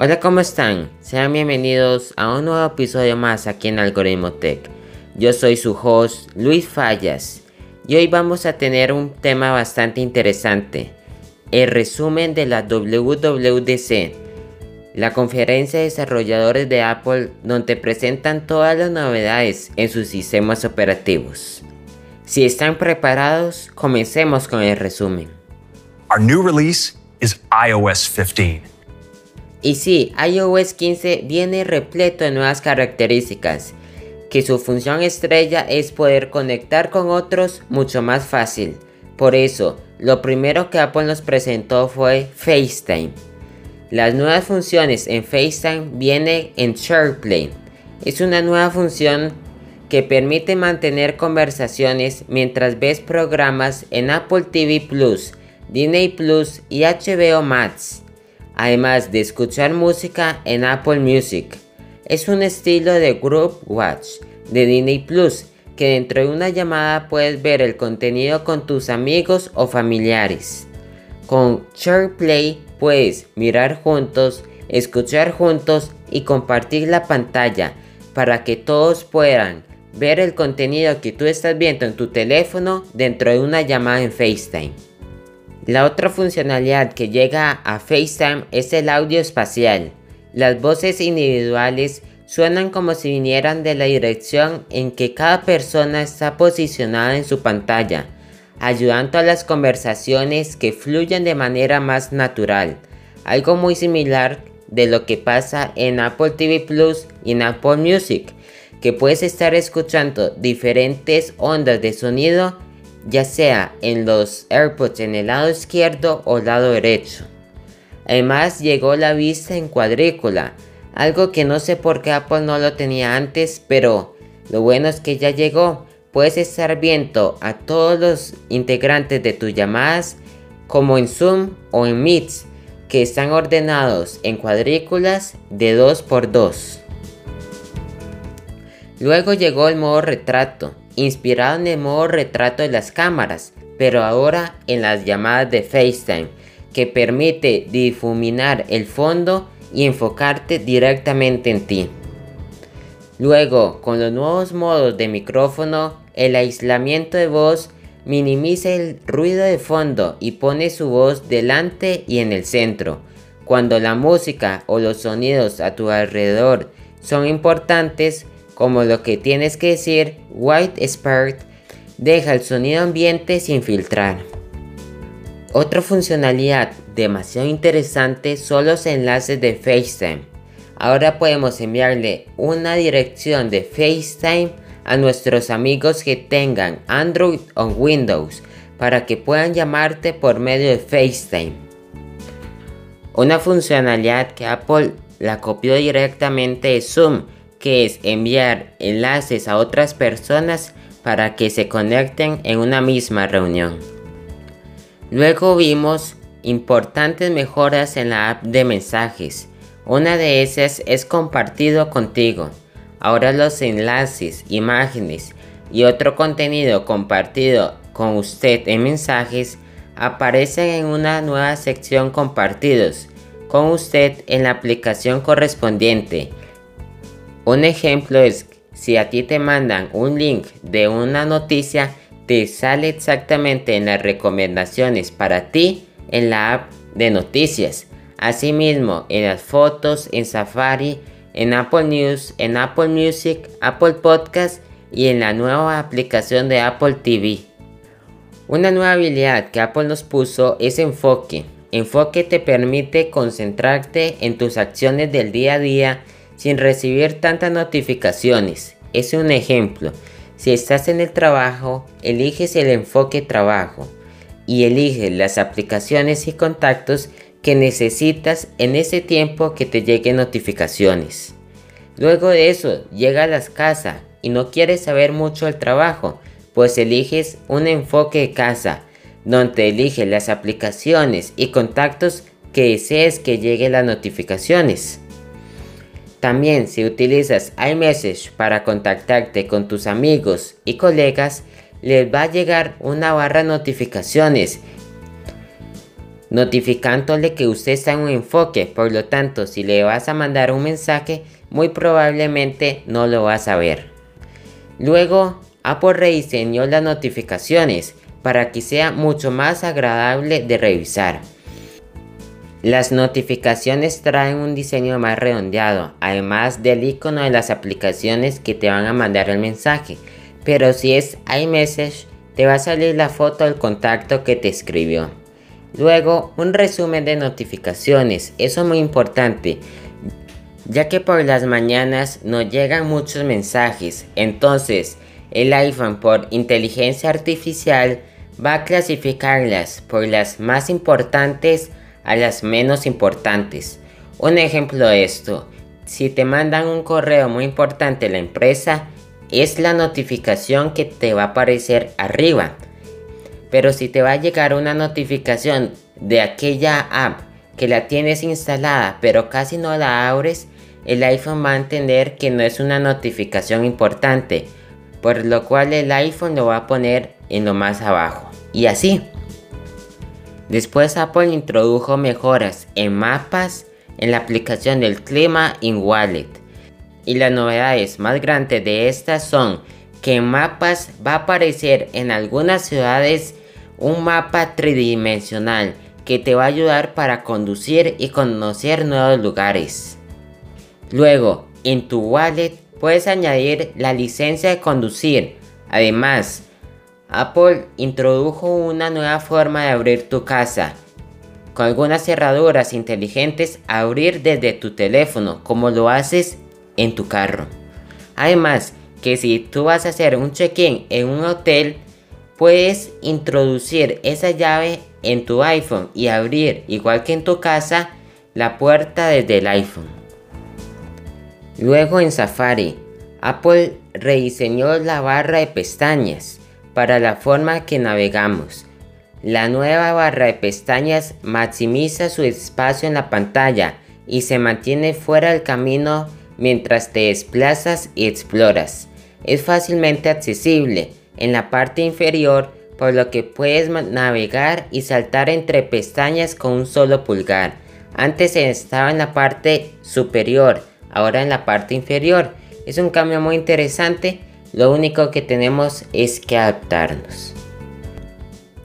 Hola, ¿cómo están? Sean bienvenidos a un nuevo episodio más aquí en Algoritmo Tech. Yo soy su host, Luis Fallas, y hoy vamos a tener un tema bastante interesante, el resumen de la WWDC, la conferencia de desarrolladores de Apple donde presentan todas las novedades en sus sistemas operativos. Si están preparados, comencemos con el resumen. Our new release is iOS 15. Y sí, iOS 15 viene repleto de nuevas características, que su función estrella es poder conectar con otros mucho más fácil. Por eso, lo primero que Apple nos presentó fue FaceTime. Las nuevas funciones en FaceTime vienen en SharePlay. Es una nueva función que permite mantener conversaciones mientras ves programas en Apple TV Plus, Disney Plus y HBO Max además de escuchar música en Apple Music. Es un estilo de Group Watch de Disney Plus que dentro de una llamada puedes ver el contenido con tus amigos o familiares. Con SharePlay puedes mirar juntos, escuchar juntos y compartir la pantalla para que todos puedan ver el contenido que tú estás viendo en tu teléfono dentro de una llamada en FaceTime. La otra funcionalidad que llega a FaceTime es el audio espacial. Las voces individuales suenan como si vinieran de la dirección en que cada persona está posicionada en su pantalla, ayudando a las conversaciones que fluyan de manera más natural, algo muy similar de lo que pasa en Apple TV Plus y en Apple Music, que puedes estar escuchando diferentes ondas de sonido ya sea en los AirPods en el lado izquierdo o lado derecho. Además llegó la vista en cuadrícula, algo que no sé por qué Apple no lo tenía antes, pero lo bueno es que ya llegó. Puedes estar viendo a todos los integrantes de tus llamadas como en Zoom o en Meet, que están ordenados en cuadrículas de 2x2. Luego llegó el modo retrato, inspirado en el modo retrato de las cámaras, pero ahora en las llamadas de FaceTime, que permite difuminar el fondo y enfocarte directamente en ti. Luego, con los nuevos modos de micrófono, el aislamiento de voz minimiza el ruido de fondo y pone su voz delante y en el centro. Cuando la música o los sonidos a tu alrededor son importantes, como lo que tienes que decir, White Spirit deja el sonido ambiente sin filtrar. Otra funcionalidad demasiado interesante son los enlaces de FaceTime. Ahora podemos enviarle una dirección de FaceTime a nuestros amigos que tengan Android o Windows para que puedan llamarte por medio de FaceTime. Una funcionalidad que Apple la copió directamente de Zoom que es enviar enlaces a otras personas para que se conecten en una misma reunión. Luego vimos importantes mejoras en la app de mensajes. Una de esas es compartido contigo. Ahora los enlaces, imágenes y otro contenido compartido con usted en mensajes aparecen en una nueva sección compartidos con usted en la aplicación correspondiente un ejemplo es si a ti te mandan un link de una noticia, te sale exactamente en las recomendaciones para ti en la app de noticias. Asimismo, en las fotos, en Safari, en Apple News, en Apple Music, Apple Podcast y en la nueva aplicación de Apple TV. Una nueva habilidad que Apple nos puso es enfoque. Enfoque te permite concentrarte en tus acciones del día a día sin recibir tantas notificaciones. Es un ejemplo. Si estás en el trabajo, eliges el enfoque trabajo y eliges las aplicaciones y contactos que necesitas en ese tiempo que te lleguen notificaciones. Luego de eso, llega a las casas y no quieres saber mucho del trabajo, pues eliges un enfoque casa, donde eliges las aplicaciones y contactos que desees que lleguen las notificaciones. También si utilizas iMessage para contactarte con tus amigos y colegas, les va a llegar una barra de notificaciones notificándole que usted está en un enfoque. Por lo tanto, si le vas a mandar un mensaje, muy probablemente no lo vas a ver. Luego, Apple rediseñó las notificaciones para que sea mucho más agradable de revisar. Las notificaciones traen un diseño más redondeado, además del icono de las aplicaciones que te van a mandar el mensaje. Pero si es iMessage, te va a salir la foto del contacto que te escribió. Luego, un resumen de notificaciones, eso es muy importante, ya que por las mañanas nos llegan muchos mensajes, entonces el iPhone por inteligencia artificial va a clasificarlas por las más importantes a las menos importantes. Un ejemplo de esto, si te mandan un correo muy importante de la empresa, es la notificación que te va a aparecer arriba. Pero si te va a llegar una notificación de aquella app que la tienes instalada pero casi no la abres, el iPhone va a entender que no es una notificación importante, por lo cual el iPhone lo va a poner en lo más abajo. Y así. Después Apple introdujo mejoras en mapas en la aplicación del clima in Wallet. Y las novedades más grandes de estas son que en mapas va a aparecer en algunas ciudades un mapa tridimensional que te va a ayudar para conducir y conocer nuevos lugares. Luego, en tu wallet puedes añadir la licencia de conducir. Además, Apple introdujo una nueva forma de abrir tu casa. Con algunas cerraduras inteligentes, abrir desde tu teléfono, como lo haces en tu carro. Además, que si tú vas a hacer un check-in en un hotel, puedes introducir esa llave en tu iPhone y abrir, igual que en tu casa, la puerta desde el iPhone. Luego en Safari, Apple rediseñó la barra de pestañas para la forma que navegamos. La nueva barra de pestañas maximiza su espacio en la pantalla y se mantiene fuera del camino mientras te desplazas y exploras. Es fácilmente accesible en la parte inferior por lo que puedes navegar y saltar entre pestañas con un solo pulgar. Antes estaba en la parte superior, ahora en la parte inferior. Es un cambio muy interesante lo único que tenemos es que adaptarnos.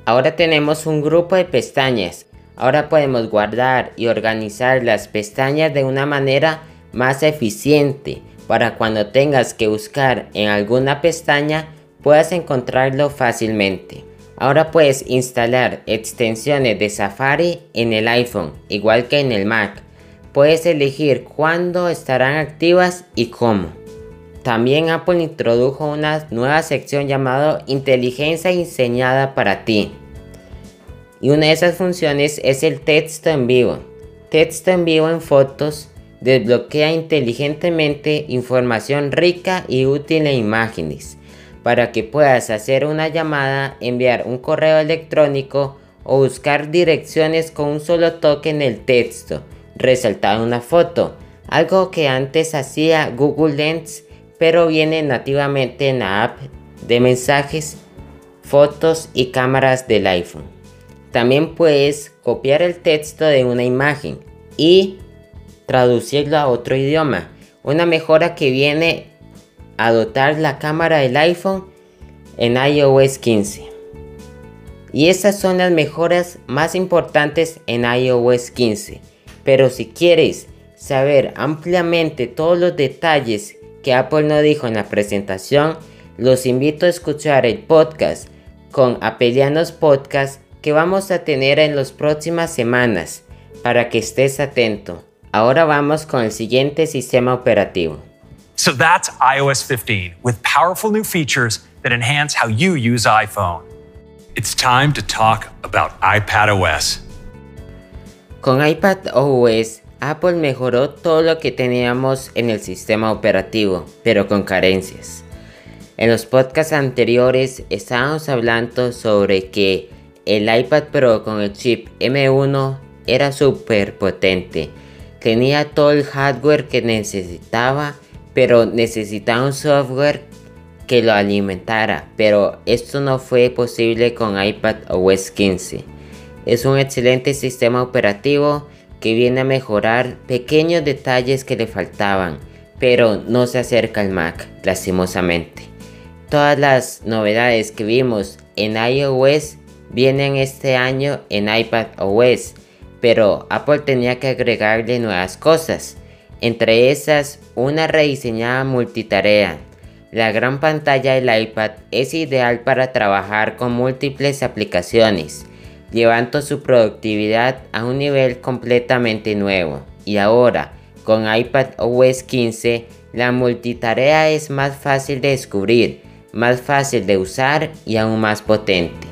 Ahora tenemos un grupo de pestañas. Ahora podemos guardar y organizar las pestañas de una manera más eficiente para cuando tengas que buscar en alguna pestaña puedas encontrarlo fácilmente. Ahora puedes instalar extensiones de Safari en el iPhone, igual que en el Mac. Puedes elegir cuándo estarán activas y cómo. También Apple introdujo una nueva sección llamada Inteligencia diseñada para ti. Y una de esas funciones es el texto en vivo. Texto en vivo en fotos desbloquea inteligentemente información rica y útil en imágenes para que puedas hacer una llamada, enviar un correo electrónico o buscar direcciones con un solo toque en el texto, resaltado en una foto, algo que antes hacía Google Lens pero viene nativamente en la app de mensajes, fotos y cámaras del iPhone. También puedes copiar el texto de una imagen y traducirlo a otro idioma. Una mejora que viene a dotar la cámara del iPhone en iOS 15. Y estas son las mejoras más importantes en iOS 15. Pero si quieres saber ampliamente todos los detalles que Apple no dijo en la presentación, los invito a escuchar el podcast con Apelianos Podcast que vamos a tener en las próximas semanas para que estés atento. Ahora vamos con el siguiente sistema operativo. So that's iOS 15 with powerful new features that enhance how you use iPhone. It's time to talk about iPadOS. Con iPadOS Apple mejoró todo lo que teníamos en el sistema operativo, pero con carencias. En los podcasts anteriores estábamos hablando sobre que el iPad Pro con el chip M1 era súper potente. Tenía todo el hardware que necesitaba, pero necesitaba un software que lo alimentara. Pero esto no fue posible con iPad OS 15. es un excelente sistema operativo que viene a mejorar pequeños detalles que le faltaban, pero no se acerca al Mac, lastimosamente. Todas las novedades que vimos en iOS vienen este año en iPad OS, pero Apple tenía que agregarle nuevas cosas, entre esas una rediseñada multitarea. La gran pantalla del iPad es ideal para trabajar con múltiples aplicaciones, llevando su productividad a un nivel completamente nuevo. Y ahora, con iPad OS 15, la multitarea es más fácil de descubrir, más fácil de usar y aún más potente.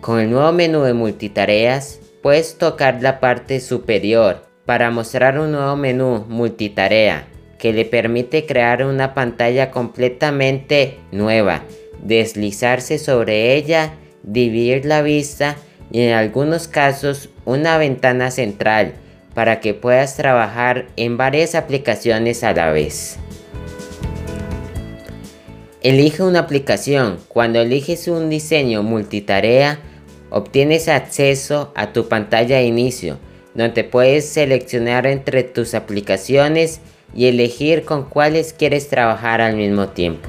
Con el nuevo menú de multitareas, puedes tocar la parte superior para mostrar un nuevo menú multitarea que le permite crear una pantalla completamente nueva, deslizarse sobre ella, dividir la vista y en algunos casos una ventana central para que puedas trabajar en varias aplicaciones a la vez. Elige una aplicación. Cuando eliges un diseño multitarea, obtienes acceso a tu pantalla de inicio, donde puedes seleccionar entre tus aplicaciones y elegir con cuáles quieres trabajar al mismo tiempo.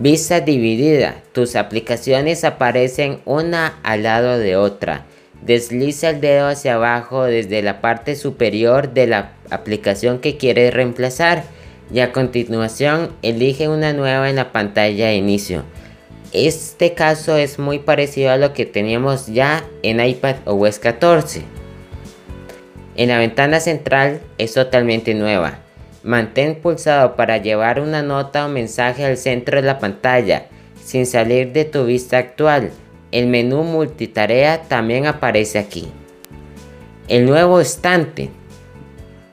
Vista dividida. Tus aplicaciones aparecen una al lado de otra. Desliza el dedo hacia abajo desde la parte superior de la aplicación que quieres reemplazar y a continuación elige una nueva en la pantalla de inicio. Este caso es muy parecido a lo que teníamos ya en iPad OS 14. En la ventana central es totalmente nueva. Mantén pulsado para llevar una nota o mensaje al centro de la pantalla sin salir de tu vista actual. El menú multitarea también aparece aquí. El nuevo estante.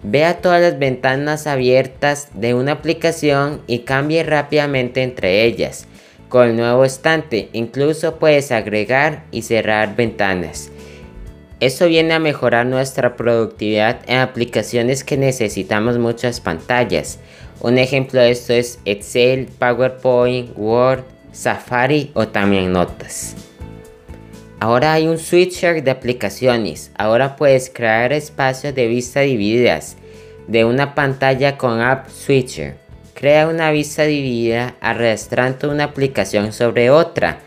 Vea todas las ventanas abiertas de una aplicación y cambie rápidamente entre ellas. Con el nuevo estante incluso puedes agregar y cerrar ventanas. Esto viene a mejorar nuestra productividad en aplicaciones que necesitamos muchas pantallas. Un ejemplo de esto es Excel, PowerPoint, Word, Safari o también Notas. Ahora hay un switcher de aplicaciones. Ahora puedes crear espacios de vista divididas de una pantalla con App Switcher. Crea una vista dividida arrastrando una aplicación sobre otra.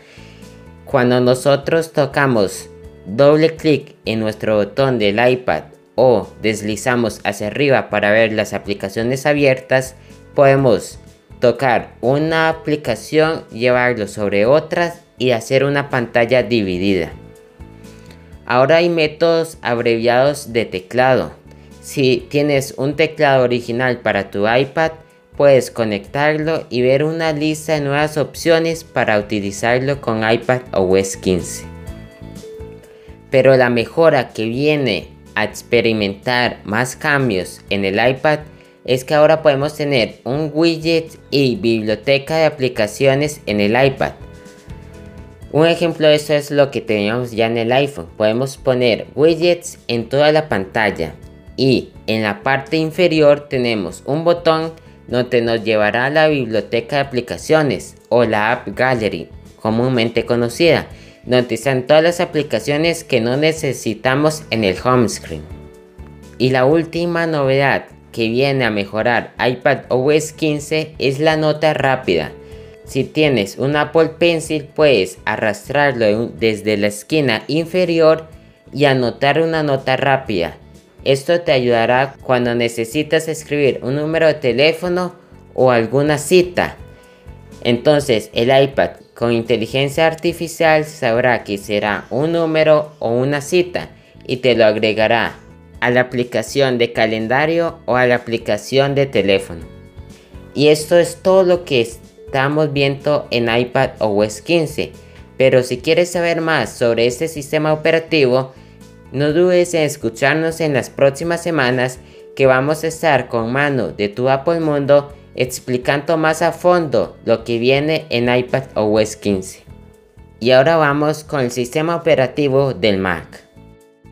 Cuando nosotros tocamos doble clic en nuestro botón del iPad o deslizamos hacia arriba para ver las aplicaciones abiertas, podemos tocar una aplicación, llevarlo sobre otras y hacer una pantalla dividida. Ahora hay métodos abreviados de teclado. Si tienes un teclado original para tu iPad, puedes conectarlo y ver una lista de nuevas opciones para utilizarlo con iPad OS 15. Pero la mejora que viene a experimentar más cambios en el iPad es que ahora podemos tener un widget y biblioteca de aplicaciones en el iPad. Un ejemplo de eso es lo que teníamos ya en el iPhone. Podemos poner widgets en toda la pantalla y en la parte inferior tenemos un botón donde nos llevará a la biblioteca de aplicaciones o la App Gallery, comúnmente conocida, están todas las aplicaciones que no necesitamos en el home screen. Y la última novedad que viene a mejorar iPad OS 15 es la nota rápida. Si tienes un Apple Pencil puedes arrastrarlo desde la esquina inferior y anotar una nota rápida esto te ayudará cuando necesitas escribir un número de teléfono o alguna cita. Entonces el iPad con inteligencia artificial sabrá que será un número o una cita y te lo agregará a la aplicación de calendario o a la aplicación de teléfono. Y esto es todo lo que estamos viendo en iPad OS 15. Pero si quieres saber más sobre este sistema operativo, no dudes en escucharnos en las próximas semanas que vamos a estar con mano de tu Apple Mundo explicando más a fondo lo que viene en iPad OS 15. Y ahora vamos con el sistema operativo del Mac.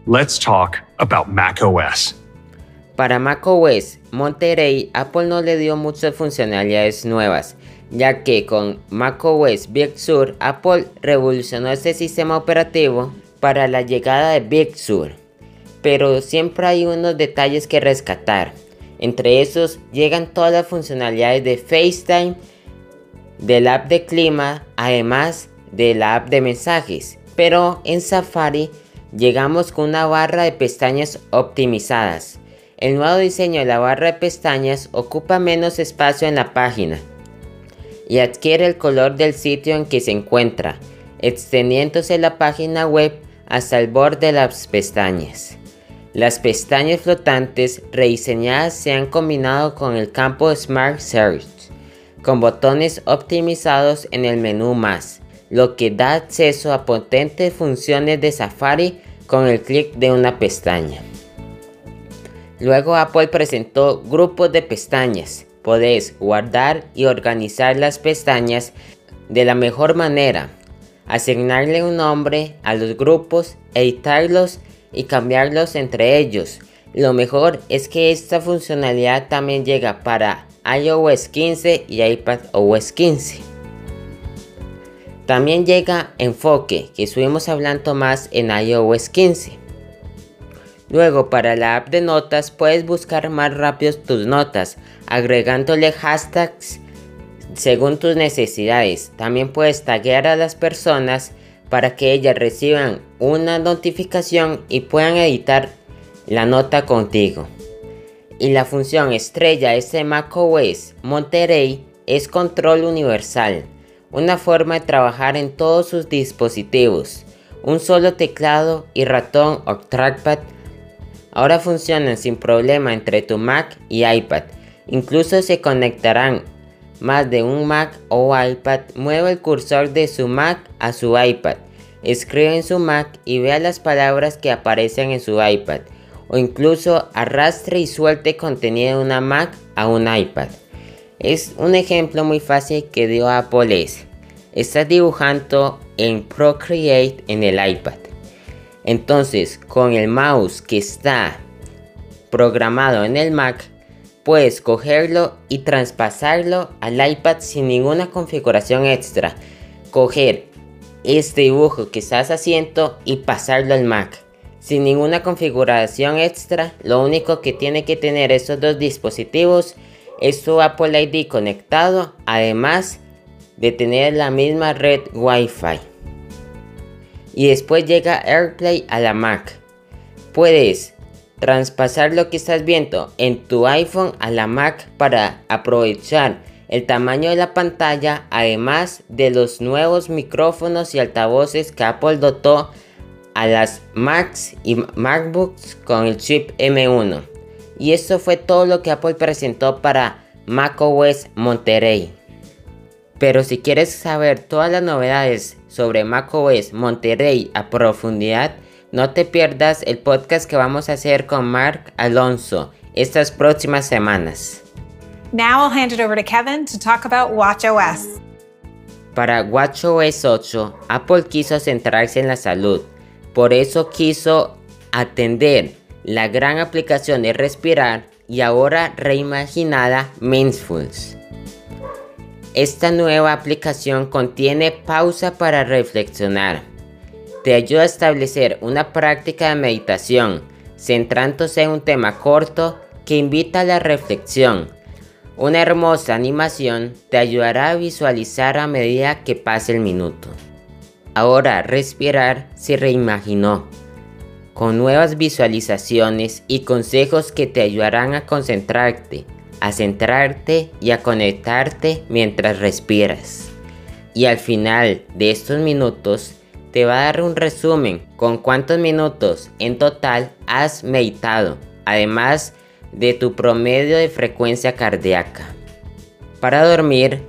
Let's talk about macOS. Para macOS Monterey, Apple no le dio muchas funcionalidades nuevas, ya que con macOS Big Sur Apple revolucionó este sistema operativo para la llegada de Big Sur. Pero siempre hay unos detalles que rescatar. Entre esos llegan todas las funcionalidades de FaceTime, del app de clima, además de la app de mensajes. Pero en Safari llegamos con una barra de pestañas optimizadas. El nuevo diseño de la barra de pestañas ocupa menos espacio en la página y adquiere el color del sitio en que se encuentra, extendiéndose la página web hasta el borde de las pestañas. Las pestañas flotantes rediseñadas se han combinado con el campo Smart Search, con botones optimizados en el menú más, lo que da acceso a potentes funciones de Safari con el clic de una pestaña. Luego Apple presentó grupos de pestañas. Podés guardar y organizar las pestañas de la mejor manera, asignarle un nombre a los grupos, editarlos y cambiarlos entre ellos. Lo mejor es que esta funcionalidad también llega para iOS 15 y iPadOS 15. También llega Enfoque, que estuvimos hablando más en iOS 15. Luego para la app de notas puedes buscar más rápido tus notas, agregándole hashtags según tus necesidades. También puedes taguear a las personas para que ellas reciban una notificación y puedan editar la nota contigo. Y la función estrella de macOS Monterey es control universal, una forma de trabajar en todos sus dispositivos. Un solo teclado y ratón o trackpad ahora funcionan sin problema entre tu Mac y iPad. Incluso se conectarán más de un Mac o iPad, mueve el cursor de su Mac a su iPad, escribe en su Mac y vea las palabras que aparecen en su iPad, o incluso arrastre y suelte contenido de una Mac a un iPad. Es un ejemplo muy fácil que dio Apple es, estás dibujando en Procreate en el iPad. Entonces, con el mouse que está programado en el Mac, puedes cogerlo y traspasarlo al iPad sin ninguna configuración extra. Coger este dibujo que estás haciendo y pasarlo al Mac. Sin ninguna configuración extra, lo único que tiene que tener esos dos dispositivos es su Apple ID conectado, además de tener la misma red Wi-Fi. Y después llega AirPlay a la Mac. Puedes traspasar lo que estás viendo en tu iPhone a la Mac para aprovechar el tamaño de la pantalla, además de los nuevos micrófonos y altavoces que Apple dotó a las Macs y MacBooks con el chip M1. Y esto fue todo lo que Apple presentó para macOS Monterey. Pero si quieres saber todas las novedades sobre macOS Monterey a profundidad, no te pierdas el podcast que vamos a hacer con Mark Alonso estas próximas semanas. Now I'll hand it over to Kevin to talk about WatchOS. Para WatchOS 8, Apple quiso centrarse en la salud. Por eso quiso atender la gran aplicación de respirar y ahora reimaginada Mindfuls. Esta nueva aplicación contiene pausa para reflexionar te ayuda a establecer una práctica de meditación, centrándose en un tema corto que invita a la reflexión. Una hermosa animación te ayudará a visualizar a medida que pase el minuto. Ahora respirar se reimaginó, con nuevas visualizaciones y consejos que te ayudarán a concentrarte, a centrarte y a conectarte mientras respiras. Y al final de estos minutos te va a dar un resumen con cuántos minutos en total has meditado, además de tu promedio de frecuencia cardíaca. Para dormir,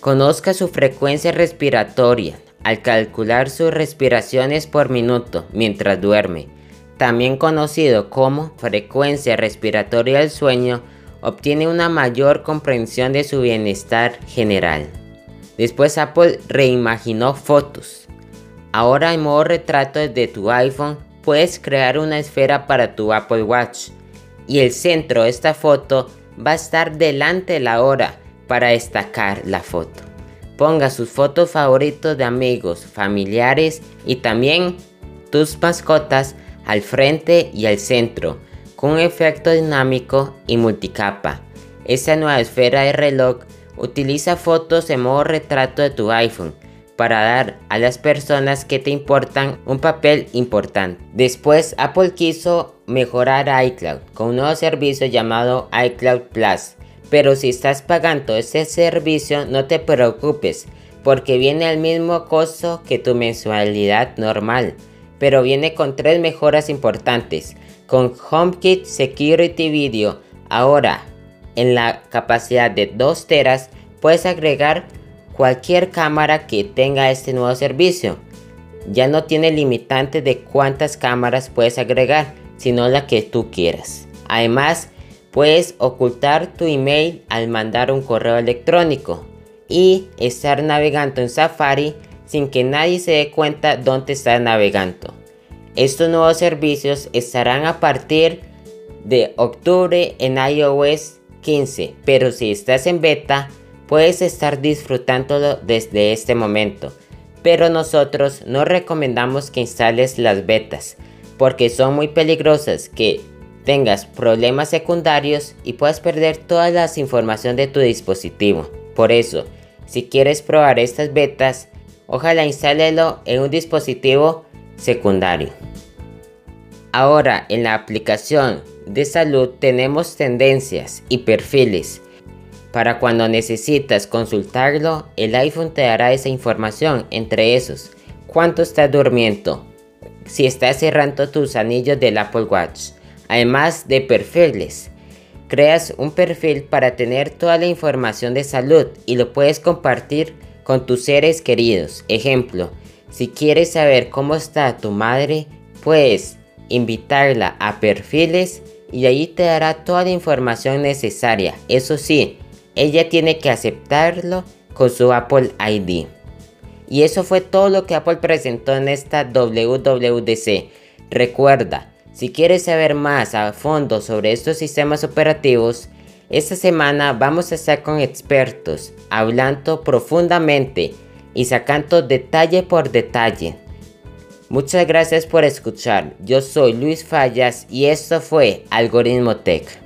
conozca su frecuencia respiratoria al calcular sus respiraciones por minuto mientras duerme, también conocido como frecuencia respiratoria del sueño, obtiene una mayor comprensión de su bienestar general. Después Apple reimaginó fotos Ahora en modo retrato desde tu iPhone puedes crear una esfera para tu Apple Watch y el centro de esta foto va a estar delante de la hora para destacar la foto. Ponga sus fotos favoritos de amigos, familiares y también tus mascotas al frente y al centro, con un efecto dinámico y multicapa. Esta nueva esfera de reloj utiliza fotos en modo retrato de tu iPhone para dar a las personas que te importan un papel importante. Después Apple quiso mejorar iCloud con un nuevo servicio llamado iCloud Plus. Pero si estás pagando ese servicio no te preocupes porque viene al mismo costo que tu mensualidad normal. Pero viene con tres mejoras importantes. Con HomeKit Security Video ahora en la capacidad de 2 teras puedes agregar cualquier cámara que tenga este nuevo servicio. Ya no tiene limitante de cuántas cámaras puedes agregar, sino la que tú quieras. Además, puedes ocultar tu email al mandar un correo electrónico y estar navegando en Safari sin que nadie se dé cuenta dónde estás navegando. Estos nuevos servicios estarán a partir de octubre en iOS 15, pero si estás en beta, puedes estar disfrutándolo desde este momento. Pero nosotros no recomendamos que instales las betas, porque son muy peligrosas que tengas problemas secundarios y puedas perder toda la información de tu dispositivo. Por eso, si quieres probar estas betas, ojalá instálelo en un dispositivo secundario. Ahora en la aplicación de salud tenemos tendencias y perfiles. Para cuando necesitas consultarlo, el iPhone te dará esa información, entre esos, cuánto estás durmiendo, si estás cerrando tus anillos del Apple Watch, además de perfiles. Creas un perfil para tener toda la información de salud y lo puedes compartir con tus seres queridos. Ejemplo, si quieres saber cómo está tu madre, puedes invitarla a perfiles y ahí te dará toda la información necesaria. Eso sí, ella tiene que aceptarlo con su Apple ID. Y eso fue todo lo que Apple presentó en esta WWDC. Recuerda, si quieres saber más a fondo sobre estos sistemas operativos, esta semana vamos a estar con expertos hablando profundamente y sacando detalle por detalle Muchas gracias por escuchar. Yo soy Luis Fallas y esto fue Algoritmo Tech.